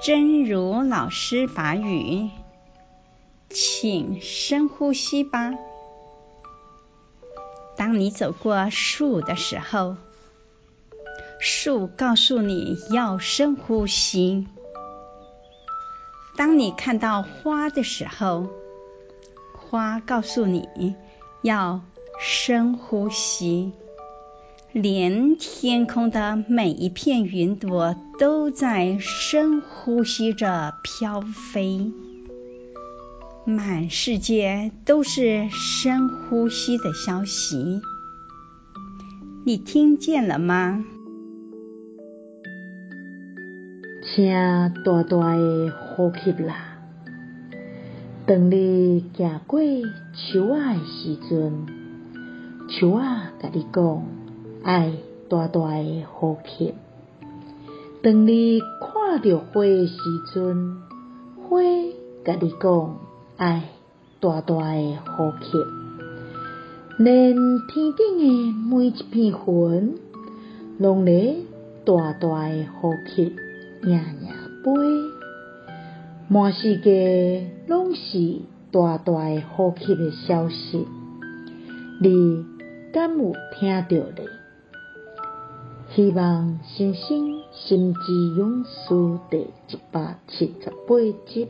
真如老师法语，请深呼吸吧。当你走过树的时候，树告诉你要深呼吸；当你看到花的时候，花告诉你要深呼吸。连天空的每一片云朵都在深呼吸着飘飞，满世界都是深呼吸的消息，你听见了吗？请大大的呼吸啦！当你走过树仔的时阵，树仔甲你讲。爱大大的呼吸。当你看到花的时阵，花甲你讲爱大大的呼吸。连天顶的每一片云，拢咧大大的呼吸，迎迎飞。满世界拢是大大的呼吸的消息，你敢有听到咧？希望先生心之勇士第一百七十八集。